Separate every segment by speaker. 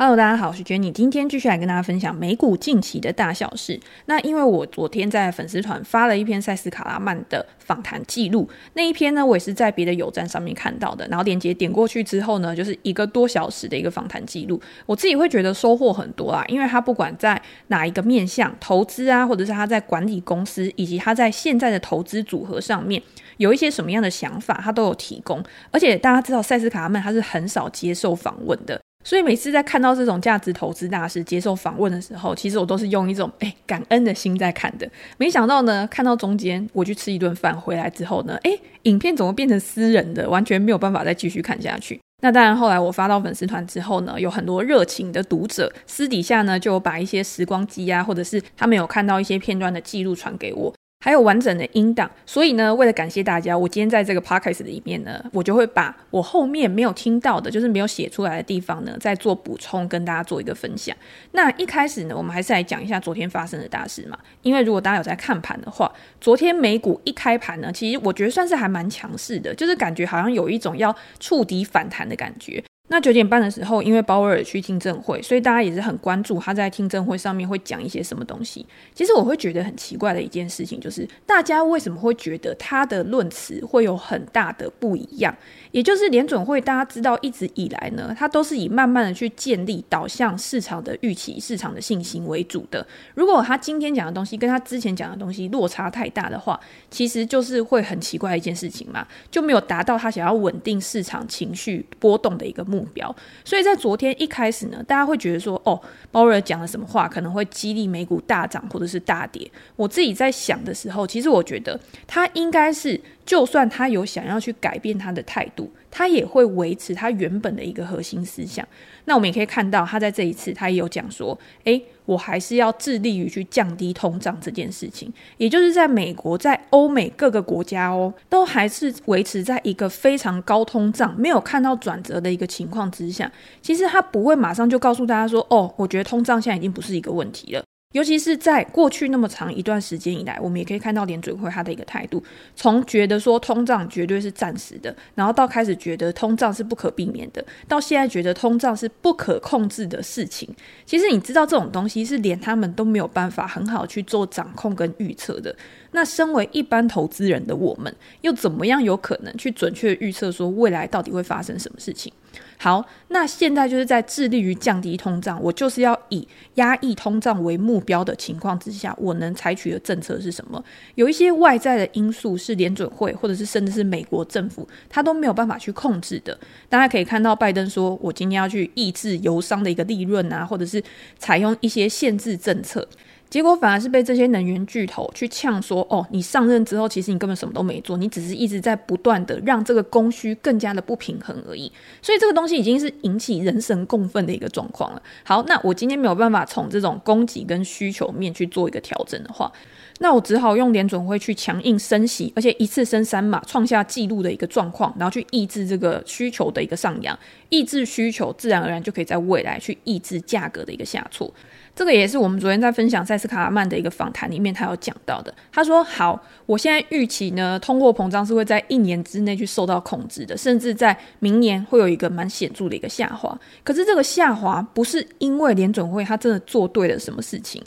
Speaker 1: Hello，大家好，我是 Jenny，今天继续来跟大家分享美股近期的大小事。那因为我昨天在粉丝团发了一篇赛斯卡拉曼的访谈记录，那一篇呢，我也是在别的友站上面看到的，然后链接点过去之后呢，就是一个多小时的一个访谈记录，我自己会觉得收获很多啦，因为他不管在哪一个面向投资啊，或者是他在管理公司，以及他在现在的投资组合上面有一些什么样的想法，他都有提供。而且大家知道赛斯卡拉曼他是很少接受访问的。所以每次在看到这种价值投资大师接受访问的时候，其实我都是用一种诶感恩的心在看的。没想到呢，看到中间我去吃一顿饭回来之后呢，诶，影片怎么变成私人的，完全没有办法再继续看下去。那当然，后来我发到粉丝团之后呢，有很多热情的读者私底下呢就把一些时光机啊，或者是他们有看到一些片段的记录传给我。还有完整的音档，所以呢，为了感谢大家，我今天在这个 podcast 里面呢，我就会把我后面没有听到的，就是没有写出来的地方呢，再做补充，跟大家做一个分享。那一开始呢，我们还是来讲一下昨天发生的大事嘛，因为如果大家有在看盘的话，昨天美股一开盘呢，其实我觉得算是还蛮强势的，就是感觉好像有一种要触底反弹的感觉。那九点半的时候，因为鲍威尔去听证会，所以大家也是很关注他在听证会上面会讲一些什么东西。其实我会觉得很奇怪的一件事情，就是大家为什么会觉得他的论词会有很大的不一样？也就是联准会，大家知道一直以来呢，他都是以慢慢的去建立导向市场的预期、市场的信心为主的。如果他今天讲的东西跟他之前讲的东西落差太大的话，其实就是会很奇怪一件事情嘛，就没有达到他想要稳定市场情绪波动的一个目目标。所以在昨天一开始呢，大家会觉得说，哦，鲍威尔讲了什么话可能会激励美股大涨或者是大跌。我自己在想的时候，其实我觉得他应该是。就算他有想要去改变他的态度，他也会维持他原本的一个核心思想。那我们也可以看到，他在这一次他也有讲说：“诶，我还是要致力于去降低通胀这件事情。”也就是在美国、在欧美各个国家哦，都还是维持在一个非常高通胀、没有看到转折的一个情况之下。其实他不会马上就告诉大家说：“哦，我觉得通胀现在已经不是一个问题了。”尤其是在过去那么长一段时间以来，我们也可以看到联准会他的一个态度，从觉得说通胀绝对是暂时的，然后到开始觉得通胀是不可避免的，到现在觉得通胀是不可控制的事情。其实你知道这种东西是连他们都没有办法很好去做掌控跟预测的。那身为一般投资人的我们，又怎么样有可能去准确预测说未来到底会发生什么事情？好，那现在就是在致力于降低通胀，我就是要以压抑通胀为目标的情况之下，我能采取的政策是什么？有一些外在的因素是联准会或者是甚至是美国政府，他都没有办法去控制的。大家可以看到，拜登说我今天要去抑制油商的一个利润啊，或者是采用一些限制政策。结果反而是被这些能源巨头去呛说：“哦，你上任之后，其实你根本什么都没做，你只是一直在不断的让这个供需更加的不平衡而已。所以这个东西已经是引起人神共愤的一个状况了。好，那我今天没有办法从这种供给跟需求面去做一个调整的话，那我只好用联准会去强硬升息，而且一次升三码，创下纪录的一个状况，然后去抑制这个需求的一个上扬，抑制需求，自然而然就可以在未来去抑制价格的一个下挫。”这个也是我们昨天在分享塞斯卡拉曼的一个访谈里面，他有讲到的。他说：“好，我现在预期呢，通货膨胀是会在一年之内去受到控制的，甚至在明年会有一个蛮显著的一个下滑。可是这个下滑不是因为联准会他真的做对了什么事情。”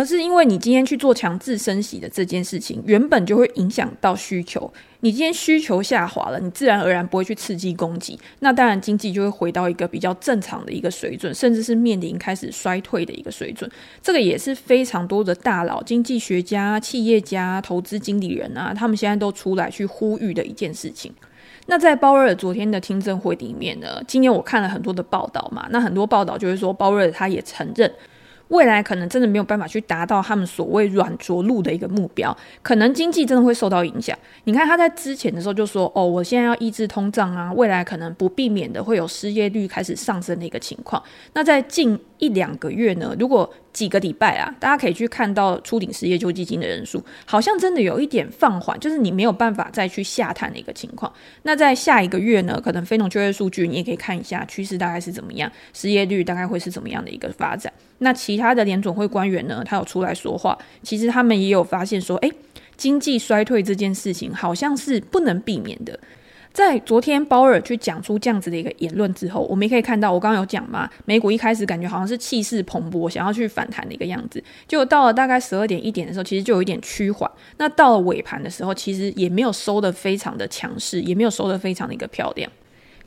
Speaker 1: 而是因为你今天去做强制升息的这件事情，原本就会影响到需求。你今天需求下滑了，你自然而然不会去刺激供给，那当然经济就会回到一个比较正常的一个水准，甚至是面临开始衰退的一个水准。这个也是非常多的大佬、经济学家、企业家、投资经理人啊，他们现在都出来去呼吁的一件事情。那在鲍威尔昨天的听证会里面呢，今天我看了很多的报道嘛，那很多报道就是说鲍威尔他也承认。未来可能真的没有办法去达到他们所谓软着陆的一个目标，可能经济真的会受到影响。你看他在之前的时候就说：“哦，我现在要抑制通胀啊，未来可能不避免的会有失业率开始上升的一个情况。”那在近一两个月呢，如果几个礼拜啊，大家可以去看到初领失业救济金的人数，好像真的有一点放缓，就是你没有办法再去下探的一个情况。那在下一个月呢，可能非农就业数据你也可以看一下趋势大概是怎么样，失业率大概会是怎么样的一个发展。那其他的联总会官员呢，他有出来说话，其实他们也有发现说，诶，经济衰退这件事情好像是不能避免的。在昨天鲍尔去讲出这样子的一个言论之后，我们也可以看到，我刚刚有讲嘛，美股一开始感觉好像是气势蓬勃，想要去反弹的一个样子，就到了大概十二点一点的时候，其实就有一点趋缓。那到了尾盘的时候，其实也没有收的非常的强势，也没有收的非常的一个漂亮。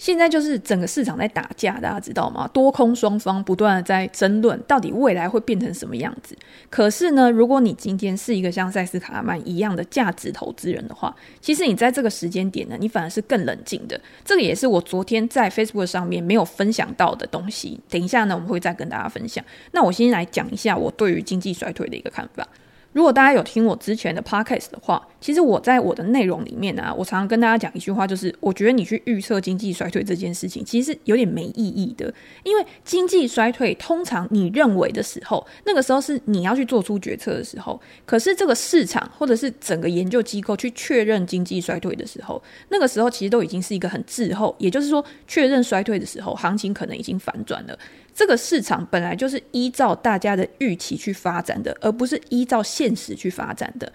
Speaker 1: 现在就是整个市场在打架，大家知道吗？多空双方不断的在争论，到底未来会变成什么样子。可是呢，如果你今天是一个像塞斯卡拉曼一样的价值投资人的话，其实你在这个时间点呢，你反而是更冷静的。这个也是我昨天在 Facebook 上面没有分享到的东西。等一下呢，我们会再跟大家分享。那我先来讲一下我对于经济衰退的一个看法。如果大家有听我之前的 podcast 的话，其实我在我的内容里面呢、我常常跟大家讲一句话，就是我觉得你去预测经济衰退这件事情，其实是有点没意义的。因为经济衰退通常你认为的时候，那个时候是你要去做出决策的时候，可是这个市场或者是整个研究机构去确认经济衰退的时候，那个时候其实都已经是一个很滞后，也就是说，确认衰退的时候，行情可能已经反转了。这个市场本来就是依照大家的预期去发展的，而不是依照现实去发展的。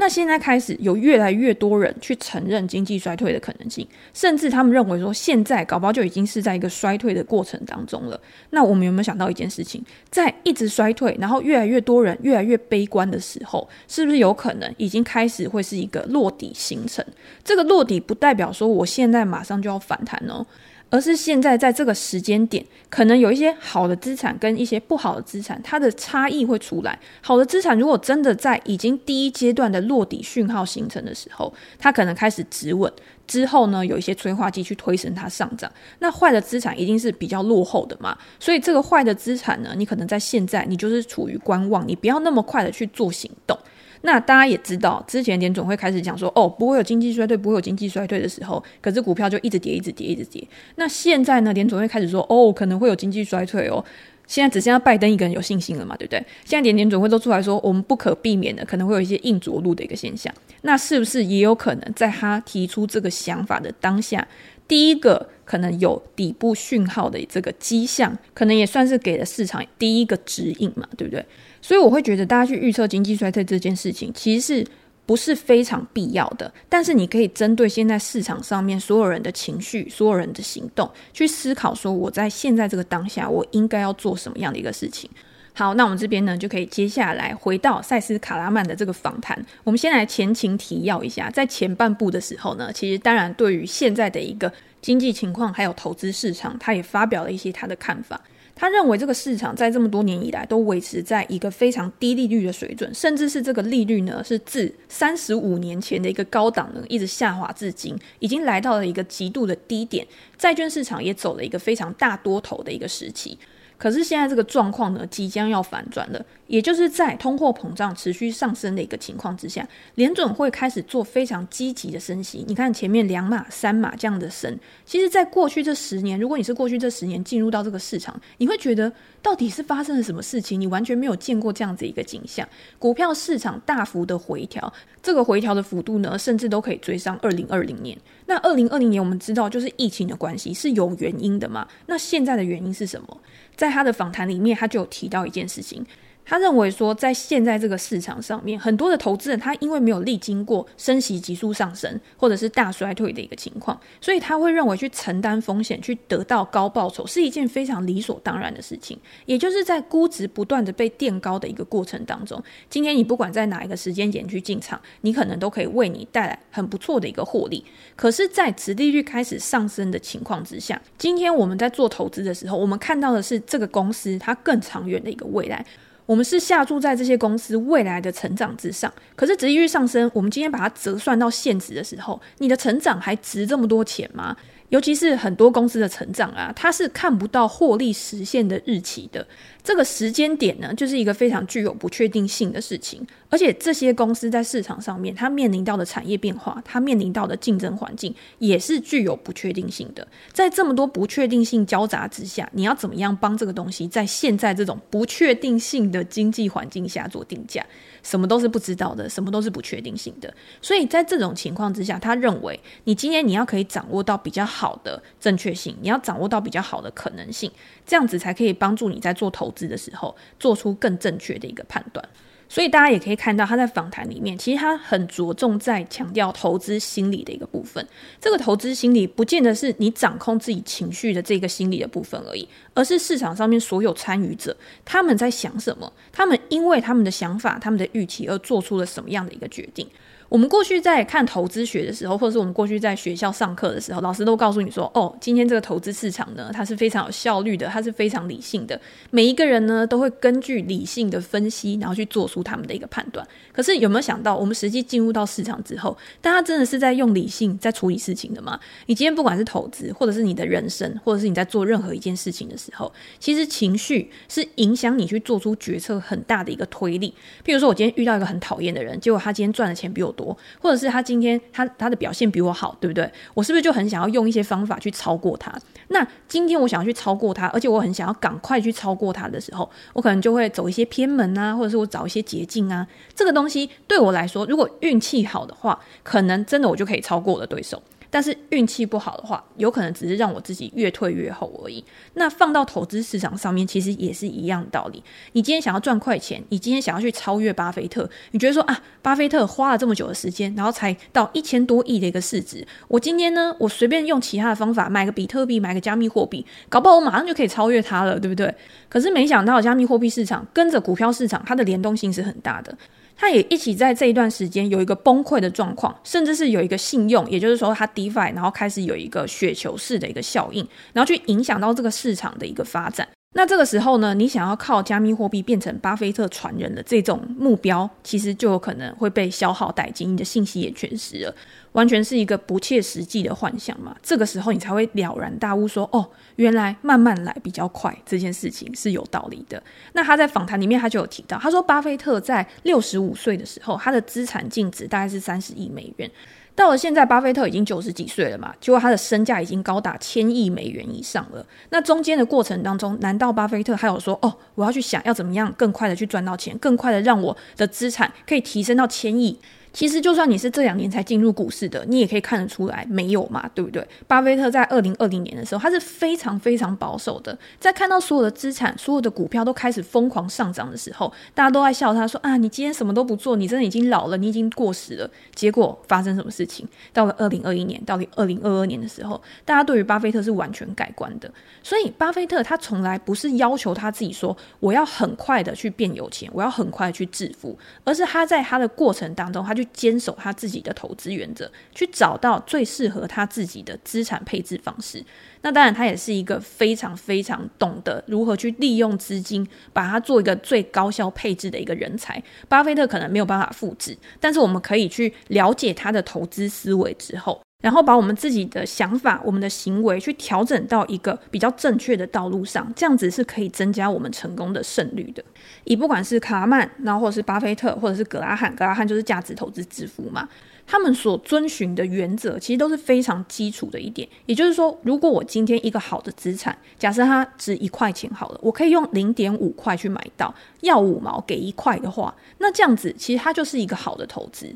Speaker 1: 那现在开始有越来越多人去承认经济衰退的可能性，甚至他们认为说，现在搞不好就已经是在一个衰退的过程当中了。那我们有没有想到一件事情，在一直衰退，然后越来越多人越来越悲观的时候，是不是有可能已经开始会是一个落底形成？这个落底不代表说我现在马上就要反弹哦。而是现在在这个时间点，可能有一些好的资产跟一些不好的资产，它的差异会出来。好的资产如果真的在已经第一阶段的落底讯号形成的时候，它可能开始止稳，之后呢，有一些催化剂去推升它上涨。那坏的资产一定是比较落后的嘛，所以这个坏的资产呢，你可能在现在你就是处于观望，你不要那么快的去做行动。那大家也知道，之前联总会开始讲说，哦，不会有经济衰退，不会有经济衰退的时候，可是股票就一直跌，一直跌，一直跌。那现在呢，联总会开始说，哦，可能会有经济衰退哦。现在只剩下拜登一个人有信心了嘛，对不对？现在连联准会都出来说，我们不可避免的可能会有一些硬着陆的一个现象。那是不是也有可能在他提出这个想法的当下，第一个可能有底部讯号的这个迹象，可能也算是给了市场第一个指引嘛，对不对？所以我会觉得，大家去预测经济衰退这件事情，其实是不是非常必要的。但是你可以针对现在市场上面所有人的情绪、所有人的行动，去思考说，我在现在这个当下，我应该要做什么样的一个事情。好，那我们这边呢，就可以接下来回到赛斯卡拉曼的这个访谈。我们先来前情提要一下，在前半部的时候呢，其实当然对于现在的一个经济情况还有投资市场，他也发表了一些他的看法。他认为这个市场在这么多年以来都维持在一个非常低利率的水准，甚至是这个利率呢是自三十五年前的一个高档呢一直下滑至今，已经来到了一个极度的低点。债券市场也走了一个非常大多头的一个时期。可是现在这个状况呢，即将要反转了，也就是在通货膨胀持续上升的一个情况之下，联准会开始做非常积极的升息。你看前面两码、三码这样的升，其实，在过去这十年，如果你是过去这十年进入到这个市场，你会觉得到底是发生了什么事情？你完全没有见过这样子一个景象，股票市场大幅的回调，这个回调的幅度呢，甚至都可以追上二零二零年。那二零二零年我们知道，就是疫情的关系是有原因的嘛？那现在的原因是什么？在他的访谈里面，他就有提到一件事情。他认为说，在现在这个市场上面，很多的投资人他因为没有历经过升息急速上升，或者是大衰退的一个情况，所以他会认为去承担风险，去得到高报酬是一件非常理所当然的事情。也就是在估值不断的被垫高的一个过程当中，今天你不管在哪一个时间点去进场，你可能都可以为你带来很不错的一个获利。可是，在殖利率开始上升的情况之下，今天我们在做投资的时候，我们看到的是这个公司它更长远的一个未来。我们是下注在这些公司未来的成长之上，可是殖利率上升，我们今天把它折算到现值的时候，你的成长还值这么多钱吗？尤其是很多公司的成长啊，它是看不到获利实现的日期的。这个时间点呢，就是一个非常具有不确定性的事情。而且这些公司在市场上面，它面临到的产业变化，它面临到的竞争环境，也是具有不确定性的。在这么多不确定性交杂之下，你要怎么样帮这个东西在现在这种不确定性的经济环境下做定价？什么都是不知道的，什么都是不确定性的。所以在这种情况之下，他认为你今天你要可以掌握到比较好的正确性，你要掌握到比较好的可能性，这样子才可以帮助你在做投资的时候做出更正确的一个判断。所以大家也可以看到，他在访谈里面，其实他很着重在强调投资心理的一个部分。这个投资心理不见得是你掌控自己情绪的这个心理的部分而已，而是市场上面所有参与者他们在想什么，他们因为他们的想法、他们的预期而做出了什么样的一个决定。我们过去在看投资学的时候，或者是我们过去在学校上课的时候，老师都告诉你说：“哦，今天这个投资市场呢，它是非常有效率的，它是非常理性的。每一个人呢，都会根据理性的分析，然后去做出他们的一个判断。可是有没有想到，我们实际进入到市场之后，大家真的是在用理性在处理事情的吗？你今天不管是投资，或者是你的人生，或者是你在做任何一件事情的时候，其实情绪是影响你去做出决策很大的一个推力。譬如说，我今天遇到一个很讨厌的人，结果他今天赚的钱比我多，或者是他今天他他的表现比我好，对不对？我是不是就很想要用一些方法去超过他？那今天我想要去超过他，而且我很想要赶快去超过他的时候，我可能就会走一些偏门啊，或者是我找一些捷径啊。这个东西对我来说，如果运气好的话，可能真的我就可以超过我的对手。但是运气不好的话，有可能只是让我自己越退越后而已。那放到投资市场上面，其实也是一样的道理。你今天想要赚快钱，你今天想要去超越巴菲特，你觉得说啊，巴菲特花了这么久的时间，然后才到一千多亿的一个市值，我今天呢，我随便用其他的方法买个比特币，买个加密货币，搞不好我马上就可以超越他了，对不对？可是没想到加密货币市场跟着股票市场，它的联动性是很大的。他也一起在这一段时间有一个崩溃的状况，甚至是有一个信用，也就是说他 DeFi，然后开始有一个雪球式的一个效应，然后去影响到这个市场的一个发展。那这个时候呢，你想要靠加密货币变成巴菲特传人的这种目标，其实就有可能会被消耗殆尽，你的信息也全失了，完全是一个不切实际的幻想嘛。这个时候你才会了然大悟说，哦，原来慢慢来比较快，这件事情是有道理的。那他在访谈里面他就有提到，他说巴菲特在六十五岁的时候，他的资产净值大概是三十亿美元。到了现在，巴菲特已经九十几岁了嘛，结果他的身价已经高达千亿美元以上了。那中间的过程当中，难道巴菲特还有说，哦，我要去想要怎么样更快的去赚到钱，更快的让我的资产可以提升到千亿？其实，就算你是这两年才进入股市的，你也可以看得出来，没有嘛，对不对？巴菲特在二零二零年的时候，他是非常非常保守的，在看到所有的资产、所有的股票都开始疯狂上涨的时候，大家都在笑他说：“啊，你今天什么都不做，你真的已经老了，你已经过时了。”结果发生什么事情？到了二零二一年，到了二零二二年的时候，大家对于巴菲特是完全改观的。所以，巴菲特他从来不是要求他自己说：“我要很快的去变有钱，我要很快去致富。”而是他在他的过程当中，他去坚守他自己的投资原则，去找到最适合他自己的资产配置方式。那当然，他也是一个非常非常懂得如何去利用资金，把它做一个最高效配置的一个人才。巴菲特可能没有办法复制，但是我们可以去了解他的投资思维之后，然后把我们自己的想法、我们的行为去调整到一个比较正确的道路上，这样子是可以增加我们成功的胜率的。以不管是卡曼，然后或者是巴菲特，或者是格拉汉，格拉汉就是价值投资之父嘛，他们所遵循的原则其实都是非常基础的一点。也就是说，如果我今天一个好的资产，假设它值一块钱好了，我可以用零点五块去买到，要五毛给一块的话，那这样子其实它就是一个好的投资。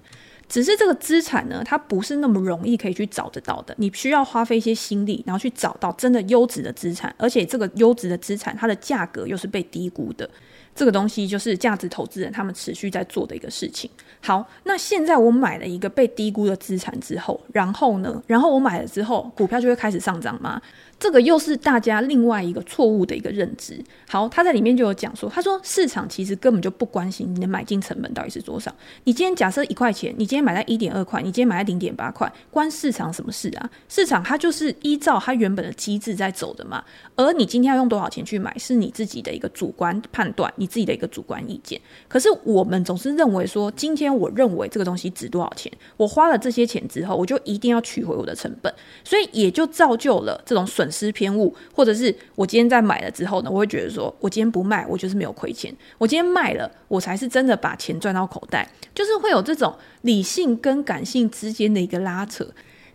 Speaker 1: 只是这个资产呢，它不是那么容易可以去找得到的，你需要花费一些心力，然后去找到真的优质的资产，而且这个优质的资产，它的价格又是被低估的。这个东西就是价值投资人他们持续在做的一个事情。好，那现在我买了一个被低估的资产之后，然后呢，然后我买了之后，股票就会开始上涨吗？这个又是大家另外一个错误的一个认知。好，他在里面就有讲说，他说市场其实根本就不关心你的买进成本到底是多少。你今天假设一块钱，你今天买在一点二块，你今天买在零点八块，关市场什么事啊？市场它就是依照它原本的机制在走的嘛。而你今天要用多少钱去买，是你自己的一个主观判断，你自己的一个主观意见。可是我们总是认为说，今天我认为这个东西值多少钱，我花了这些钱之后，我就一定要取回我的成本，所以也就造就了这种损失偏误，或者是我今天在买了之后呢，我会觉得说，我今天不卖，我就是没有亏钱；我今天卖了，我才是真的把钱赚到口袋。就是会有这种理性跟感性之间的一个拉扯。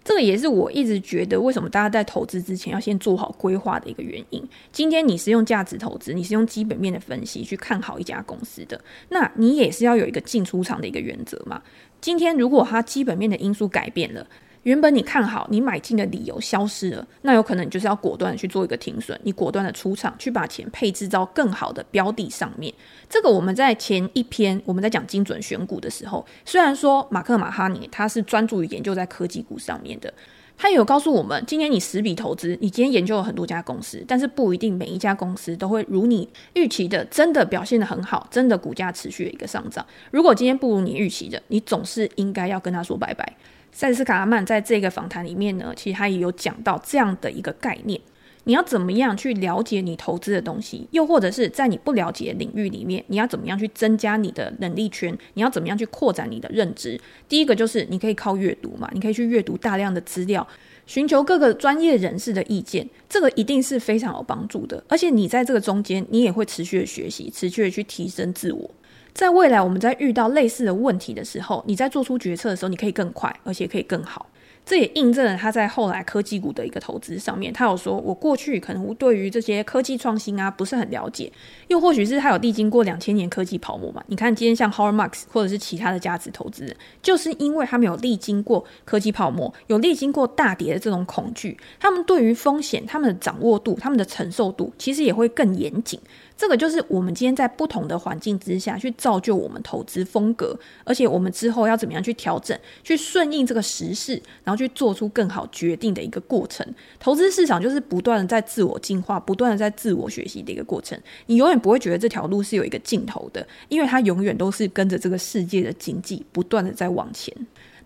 Speaker 1: 这个也是我一直觉得，为什么大家在投资之前要先做好规划的一个原因。今天你是用价值投资，你是用基本面的分析去看好一家公司的，那你也是要有一个进出场的一个原则嘛。今天如果它基本面的因素改变了，原本你看好你买进的理由消失了，那有可能你就是要果断去做一个停损，你果断的出场，去把钱配置到更好的标的上面。这个我们在前一篇我们在讲精准选股的时候，虽然说马克马哈尼他是专注于研究在科技股上面的，他也有告诉我们，今年你十笔投资，你今天研究了很多家公司，但是不一定每一家公司都会如你预期的真的表现得很好，真的股价持续的一个上涨。如果今天不如你预期的，你总是应该要跟他说拜拜。塞斯·卡拉曼在这个访谈里面呢，其实他也有讲到这样的一个概念：你要怎么样去了解你投资的东西，又或者是在你不了解领域里面，你要怎么样去增加你的能力圈？你要怎么样去扩展你的认知？第一个就是你可以靠阅读嘛，你可以去阅读大量的资料，寻求各个专业人士的意见，这个一定是非常有帮助的。而且你在这个中间，你也会持续的学习，持续的去提升自我。在未来，我们在遇到类似的问题的时候，你在做出决策的时候，你可以更快，而且可以更好。这也印证了他在后来科技股的一个投资上面，他有说，我过去可能对于这些科技创新啊不是很了解，又或许是他有历经过两千年科技泡沫嘛。你看今天像 Howard Marks 或者是其他的价值投资人，就是因为他们有历经过科技泡沫，有历经过大跌的这种恐惧，他们对于风险、他们的掌握度、他们的承受度，其实也会更严谨。这个就是我们今天在不同的环境之下去造就我们投资风格，而且我们之后要怎么样去调整、去顺应这个时势，然后去做出更好决定的一个过程。投资市场就是不断的在自我进化、不断的在自我学习的一个过程。你永远不会觉得这条路是有一个尽头的，因为它永远都是跟着这个世界的经济不断的在往前。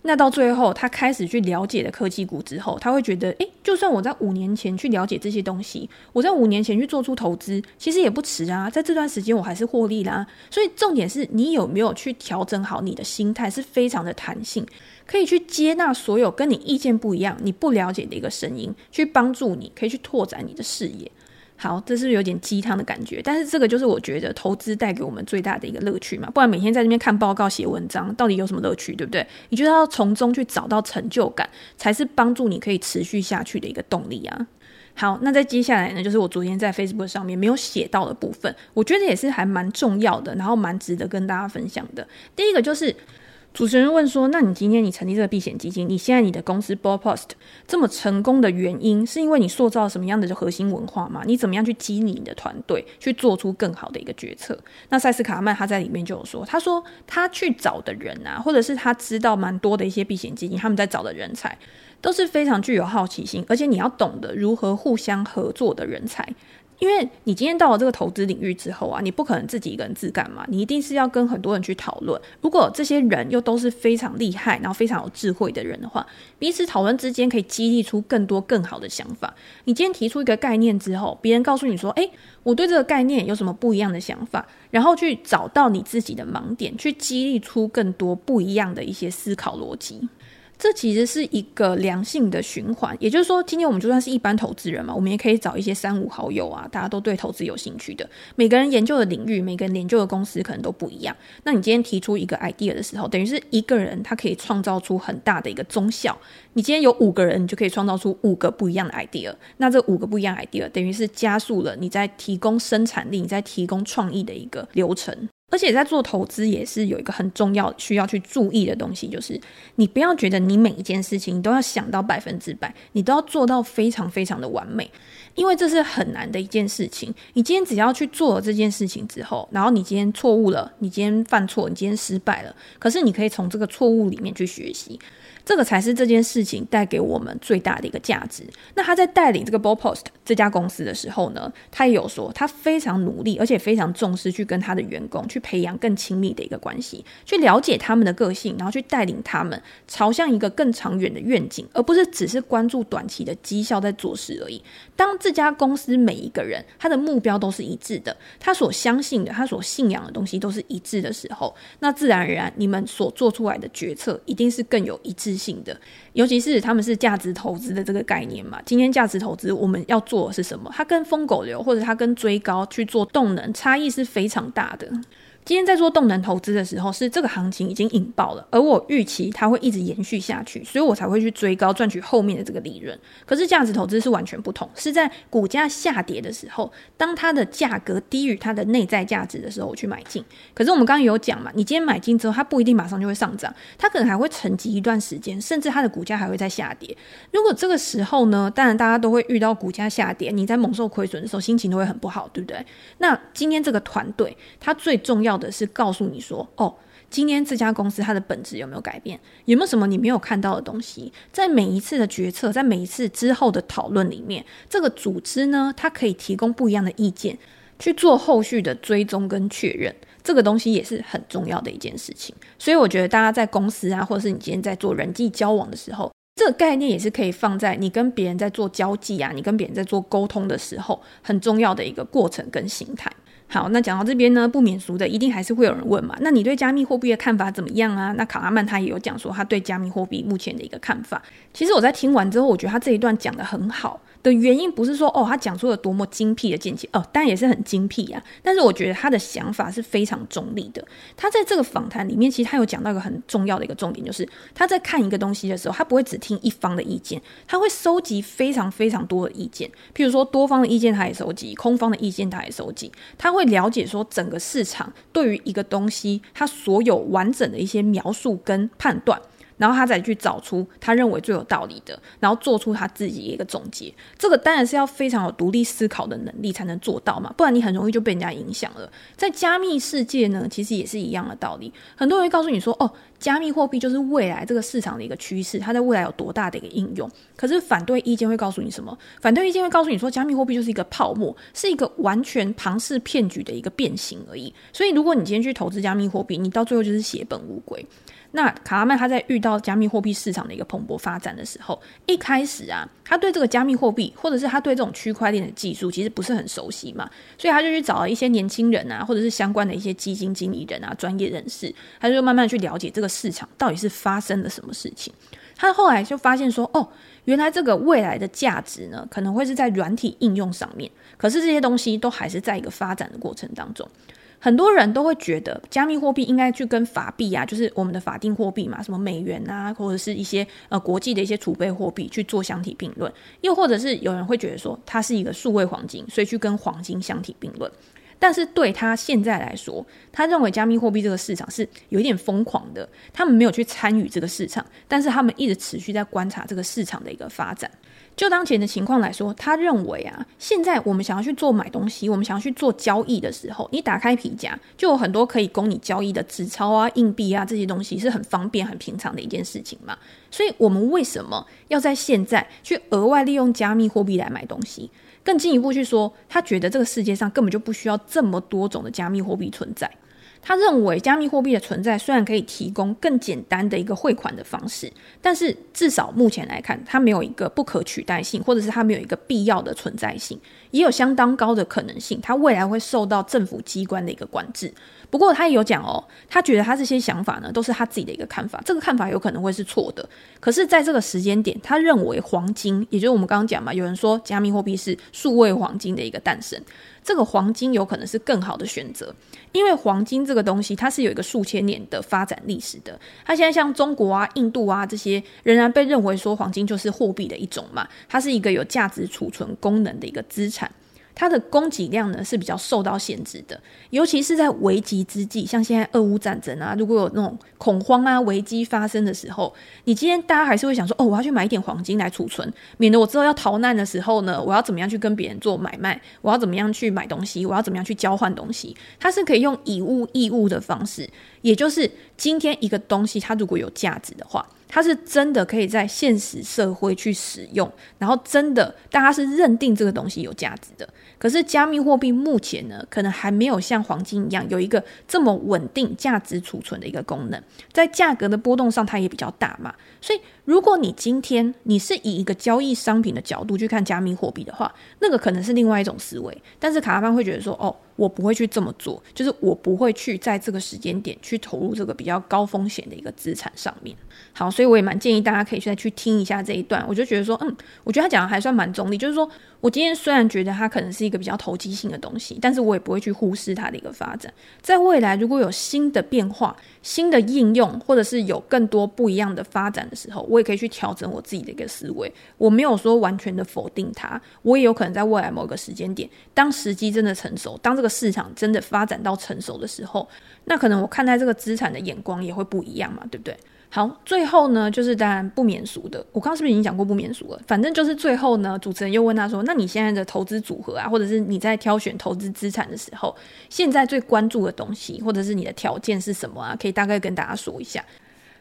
Speaker 1: 那到最后，他开始去了解了科技股之后，他会觉得，诶，就算我在五年前去了解这些东西，我在五年前去做出投资，其实也不迟啊。在这段时间，我还是获利啦。所以重点是你有没有去调整好你的心态，是非常的弹性，可以去接纳所有跟你意见不一样、你不了解的一个声音，去帮助你，可以去拓展你的视野。好，这是有点鸡汤的感觉？但是这个就是我觉得投资带给我们最大的一个乐趣嘛。不然每天在这边看报告、写文章，到底有什么乐趣，对不对？你觉得要从中去找到成就感，才是帮助你可以持续下去的一个动力啊。好，那在接下来呢，就是我昨天在 Facebook 上面没有写到的部分，我觉得也是还蛮重要的，然后蛮值得跟大家分享的。第一个就是。主持人问说：“那你今天你成立这个避险基金，你现在你的公司 Baupost 这么成功的原因，是因为你塑造了什么样的核心文化吗？你怎么样去激励你的团队去做出更好的一个决策？”那塞斯卡曼他在里面就有说：“他说他去找的人啊，或者是他知道蛮多的一些避险基金，他们在找的人才都是非常具有好奇心，而且你要懂得如何互相合作的人才。”因为你今天到了这个投资领域之后啊，你不可能自己一个人自干嘛，你一定是要跟很多人去讨论。如果这些人又都是非常厉害，然后非常有智慧的人的话，彼此讨论之间可以激励出更多更好的想法。你今天提出一个概念之后，别人告诉你说：“诶，我对这个概念有什么不一样的想法？”然后去找到你自己的盲点，去激励出更多不一样的一些思考逻辑。这其实是一个良性的循环，也就是说，今天我们就算是一般投资人嘛，我们也可以找一些三五好友啊，大家都对投资有兴趣的，每个人研究的领域，每个人研究的公司可能都不一样。那你今天提出一个 idea 的时候，等于是一个人他可以创造出很大的一个综效。你今天有五个人，你就可以创造出五个不一样的 idea。那这五个不一样 idea，等于是加速了你在提供生产力、你在提供创意的一个流程。而且在做投资也是有一个很重要需要去注意的东西，就是你不要觉得你每一件事情你都要想到百分之百，你都要做到非常非常的完美，因为这是很难的一件事情。你今天只要去做了这件事情之后，然后你今天错误了，你今天犯错，你今天失败了，可是你可以从这个错误里面去学习。这个才是这件事情带给我们最大的一个价值。那他在带领这个 Baupost 这家公司的时候呢，他也有说他非常努力，而且非常重视去跟他的员工去培养更亲密的一个关系，去了解他们的个性，然后去带领他们朝向一个更长远的愿景，而不是只是关注短期的绩效在做事而已。当这家公司每一个人他的目标都是一致的，他所相信的，他所信仰的东西都是一致的时候，那自然而然你们所做出来的决策一定是更有一致性的，尤其是他们是价值投资的这个概念嘛。今天价值投资我们要做的是什么？它跟疯狗流或者它跟追高去做动能差异是非常大的。今天在做动能投资的时候，是这个行情已经引爆了，而我预期它会一直延续下去，所以我才会去追高赚取后面的这个利润。可是价值投资是完全不同，是在股价下跌的时候，当它的价格低于它的内在价值的时候，我去买进。可是我们刚刚有讲嘛，你今天买进之后，它不一定马上就会上涨，它可能还会沉积一段时间，甚至它的股价还会再下跌。如果这个时候呢，当然大家都会遇到股价下跌，你在猛受亏损的时候，心情都会很不好，对不对？那今天这个团队，它最重要要的是告诉你说，哦，今天这家公司它的本质有没有改变？有没有什么你没有看到的东西？在每一次的决策，在每一次之后的讨论里面，这个组织呢，它可以提供不一样的意见，去做后续的追踪跟确认。这个东西也是很重要的一件事情。所以我觉得大家在公司啊，或者是你今天在做人际交往的时候，这个概念也是可以放在你跟别人在做交际啊，你跟别人在做沟通的时候，很重要的一个过程跟心态。好，那讲到这边呢，不免俗的，一定还是会有人问嘛。那你对加密货币的看法怎么样啊？那卡拉曼他也有讲说他对加密货币目前的一个看法。其实我在听完之后，我觉得他这一段讲得很好。的原因不是说哦，他讲出了多么精辟的见解哦，当然也是很精辟啊。但是我觉得他的想法是非常中立的。他在这个访谈里面，其实他有讲到一个很重要的一个重点，就是他在看一个东西的时候，他不会只听一方的意见，他会收集非常非常多的意见。譬如说多方的意见他也收集，空方的意见他也收集。他会会了解说整个市场对于一个东西，它所有完整的一些描述跟判断。然后他再去找出他认为最有道理的，然后做出他自己一个总结。这个当然是要非常有独立思考的能力才能做到嘛，不然你很容易就被人家影响了。在加密世界呢，其实也是一样的道理。很多人会告诉你说：“哦，加密货币就是未来这个市场的一个趋势，它在未来有多大的一个应用。”可是反对意见会告诉你什么？反对意见会告诉你说，加密货币就是一个泡沫，是一个完全庞氏骗局的一个变形而已。所以，如果你今天去投资加密货币，你到最后就是血本无归。那卡拉曼他在遇到加密货币市场的一个蓬勃发展的时候，一开始啊，他对这个加密货币，或者是他对这种区块链的技术，其实不是很熟悉嘛，所以他就去找了一些年轻人啊，或者是相关的一些基金经理人啊，专业人士，他就慢慢去了解这个市场到底是发生了什么事情。他后来就发现说，哦，原来这个未来的价值呢，可能会是在软体应用上面，可是这些东西都还是在一个发展的过程当中。很多人都会觉得加密货币应该去跟法币啊，就是我们的法定货币嘛，什么美元啊，或者是一些呃国际的一些储备货币去做相提并论，又或者是有人会觉得说它是一个数位黄金，所以去跟黄金相提并论。但是对他现在来说，他认为加密货币这个市场是有一点疯狂的，他们没有去参与这个市场，但是他们一直持续在观察这个市场的一个发展。就当前的情况来说，他认为啊，现在我们想要去做买东西，我们想要去做交易的时候，你打开皮夹，就有很多可以供你交易的纸钞啊、硬币啊这些东西，是很方便、很平常的一件事情嘛。所以，我们为什么要在现在去额外利用加密货币来买东西？更进一步去说，他觉得这个世界上根本就不需要这么多种的加密货币存在。他认为加密货币的存在虽然可以提供更简单的一个汇款的方式，但是至少目前来看，它没有一个不可取代性，或者是它没有一个必要的存在性，也有相当高的可能性，它未来会受到政府机关的一个管制。不过他也有讲哦，他觉得他这些想法呢，都是他自己的一个看法，这个看法有可能会是错的。可是，在这个时间点，他认为黄金，也就是我们刚刚讲嘛，有人说加密货币是数位黄金的一个诞生，这个黄金有可能是更好的选择，因为黄金这个东西它是有一个数千年的发展历史的。它现在像中国啊、印度啊这些，仍然被认为说黄金就是货币的一种嘛，它是一个有价值储存功能的一个资产。它的供给量呢是比较受到限制的，尤其是在危急之际，像现在俄乌战争啊，如果有那种恐慌啊、危机发生的时候，你今天大家还是会想说，哦，我要去买一点黄金来储存，免得我之后要逃难的时候呢，我要怎么样去跟别人做买卖，我要怎么样去买东西，我要怎么样去交换东西，它是可以用以物易物的方式，也就是今天一个东西它如果有价值的话。它是真的可以在现实社会去使用，然后真的大家是认定这个东西有价值的。可是加密货币目前呢，可能还没有像黄金一样有一个这么稳定价值储存的一个功能，在价格的波动上它也比较大嘛。所以如果你今天你是以一个交易商品的角度去看加密货币的话，那个可能是另外一种思维。但是卡拉潘会觉得说，哦。我不会去这么做，就是我不会去在这个时间点去投入这个比较高风险的一个资产上面。好，所以我也蛮建议大家可以再去听一下这一段。我就觉得说，嗯，我觉得他讲的还算蛮中立，就是说我今天虽然觉得他可能是一一个比较投机性的东西，但是我也不会去忽视它的一个发展。在未来如果有新的变化、新的应用，或者是有更多不一样的发展的时候，我也可以去调整我自己的一个思维。我没有说完全的否定它，我也有可能在未来某个时间点，当时机真的成熟，当这个市场真的发展到成熟的时候，那可能我看待这个资产的眼光也会不一样嘛，对不对？好，最后呢，就是当然不免俗的。我刚刚是不是已经讲过不免俗了？反正就是最后呢，主持人又问他说：“那你现在的投资组合啊，或者是你在挑选投资资产的时候，现在最关注的东西，或者是你的条件是什么啊？可以大概跟大家说一下。”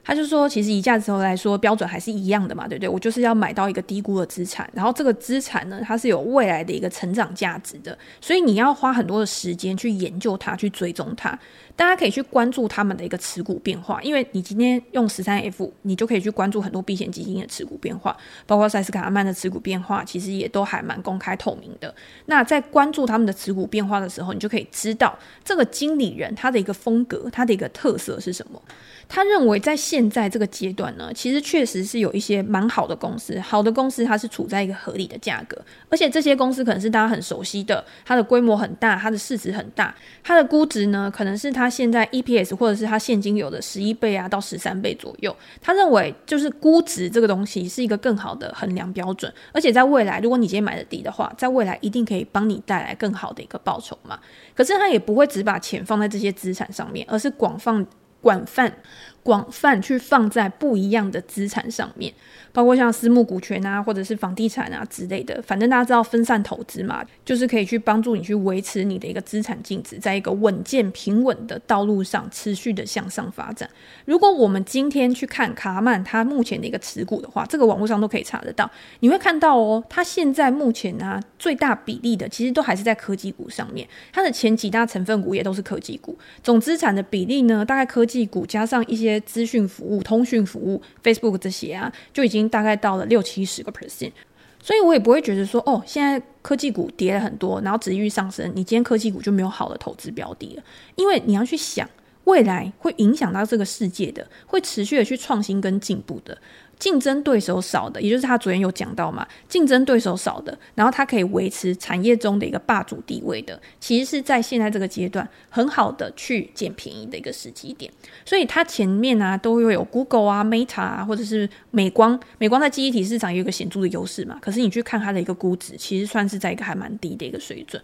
Speaker 1: 他就说，其实以价值投来说，标准还是一样的嘛，对不对？我就是要买到一个低估的资产，然后这个资产呢，它是有未来的一个成长价值的，所以你要花很多的时间去研究它，去追踪它。大家可以去关注他们的一个持股变化，因为你今天用十三 F，你就可以去关注很多避险基金的持股变化，包括塞斯卡阿曼的持股变化，其实也都还蛮公开透明的。那在关注他们的持股变化的时候，你就可以知道这个经理人他的一个风格，他的一个特色是什么。他认为在现在这个阶段呢，其实确实是有一些蛮好的公司，好的公司它是处在一个合理的价格，而且这些公司可能是大家很熟悉的，它的规模很大，它的市值很大，它的估值呢可能是它现在 EPS 或者是它现金有的十一倍啊到十三倍左右。他认为就是估值这个东西是一个更好的衡量标准，而且在未来如果你今天买的低的话，在未来一定可以帮你带来更好的一个报酬嘛。可是他也不会只把钱放在这些资产上面，而是广放。广泛、广泛去放在不一样的资产上面，包括像私募股权啊，或者是房地产啊之类的。反正大家知道分散投资嘛，就是可以去帮助你去维持你的一个资产净值，在一个稳健平稳的道路上持续的向上发展。如果我们今天去看卡曼他目前的一个持股的话，这个网络上都可以查得到，你会看到哦，他现在目前呢、最大比例的其实都还是在科技股上面，它的前几大成分股也都是科技股，总资产的比例呢大概科。技股加上一些资讯服务、通讯服务，Facebook 这些啊，就已经大概到了六七十个 percent。所以我也不会觉得说，哦，现在科技股跌了很多，然后值域上升，你今天科技股就没有好的投资标的了。因为你要去想，未来会影响到这个世界的，会持续的去创新跟进步的。竞争对手少的，也就是他昨天有讲到嘛，竞争对手少的，然后他可以维持产业中的一个霸主地位的，其实是在现在这个阶段很好的去捡便宜的一个时机点。所以它前面啊都会有 Google 啊、Meta 啊，或者是美光，美光在记忆体市场有一个显著的优势嘛。可是你去看它的一个估值，其实算是在一个还蛮低的一个水准。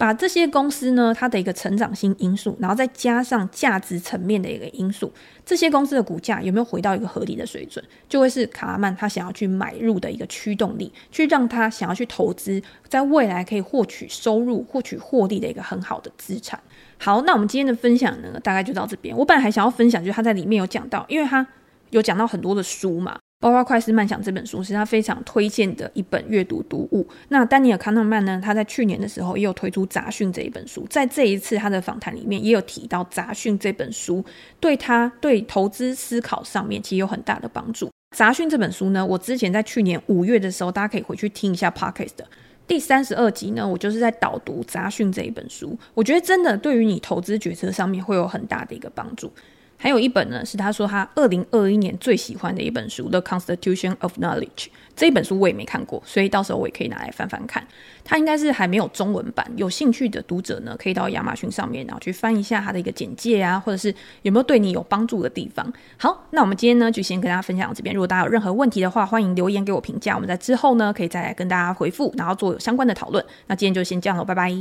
Speaker 1: 把这些公司呢，它的一个成长性因素，然后再加上价值层面的一个因素，这些公司的股价有没有回到一个合理的水准，就会是卡拉曼他想要去买入的一个驱动力，去让他想要去投资，在未来可以获取收入、获取获利的一个很好的资产。好，那我们今天的分享呢，大概就到这边。我本来还想要分享，就是他在里面有讲到，因为他有讲到很多的书嘛。包括《快思慢想》这本书是他非常推荐的一本阅读读物。那丹尼尔·康纳曼呢？他在去年的时候也有推出《杂讯》这一本书，在这一次他的访谈里面也有提到《杂讯》这本书对他对投资思考上面其实有很大的帮助。《杂讯》这本书呢，我之前在去年五月的时候，大家可以回去听一下 Podcast 的第三十二集呢，我就是在导读《杂讯》这一本书。我觉得真的对于你投资决策上面会有很大的一个帮助。还有一本呢，是他说他二零二一年最喜欢的一本书，《The Constitution of Knowledge》这一本书我也没看过，所以到时候我也可以拿来翻翻看。它应该是还没有中文版，有兴趣的读者呢，可以到亚马逊上面，然后去翻一下它的一个简介啊，或者是有没有对你有帮助的地方。好，那我们今天呢就先跟大家分享到这边。如果大家有任何问题的话，欢迎留言给我评价，我们在之后呢可以再来跟大家回复，然后做相关的讨论。那今天就先这样了，拜拜。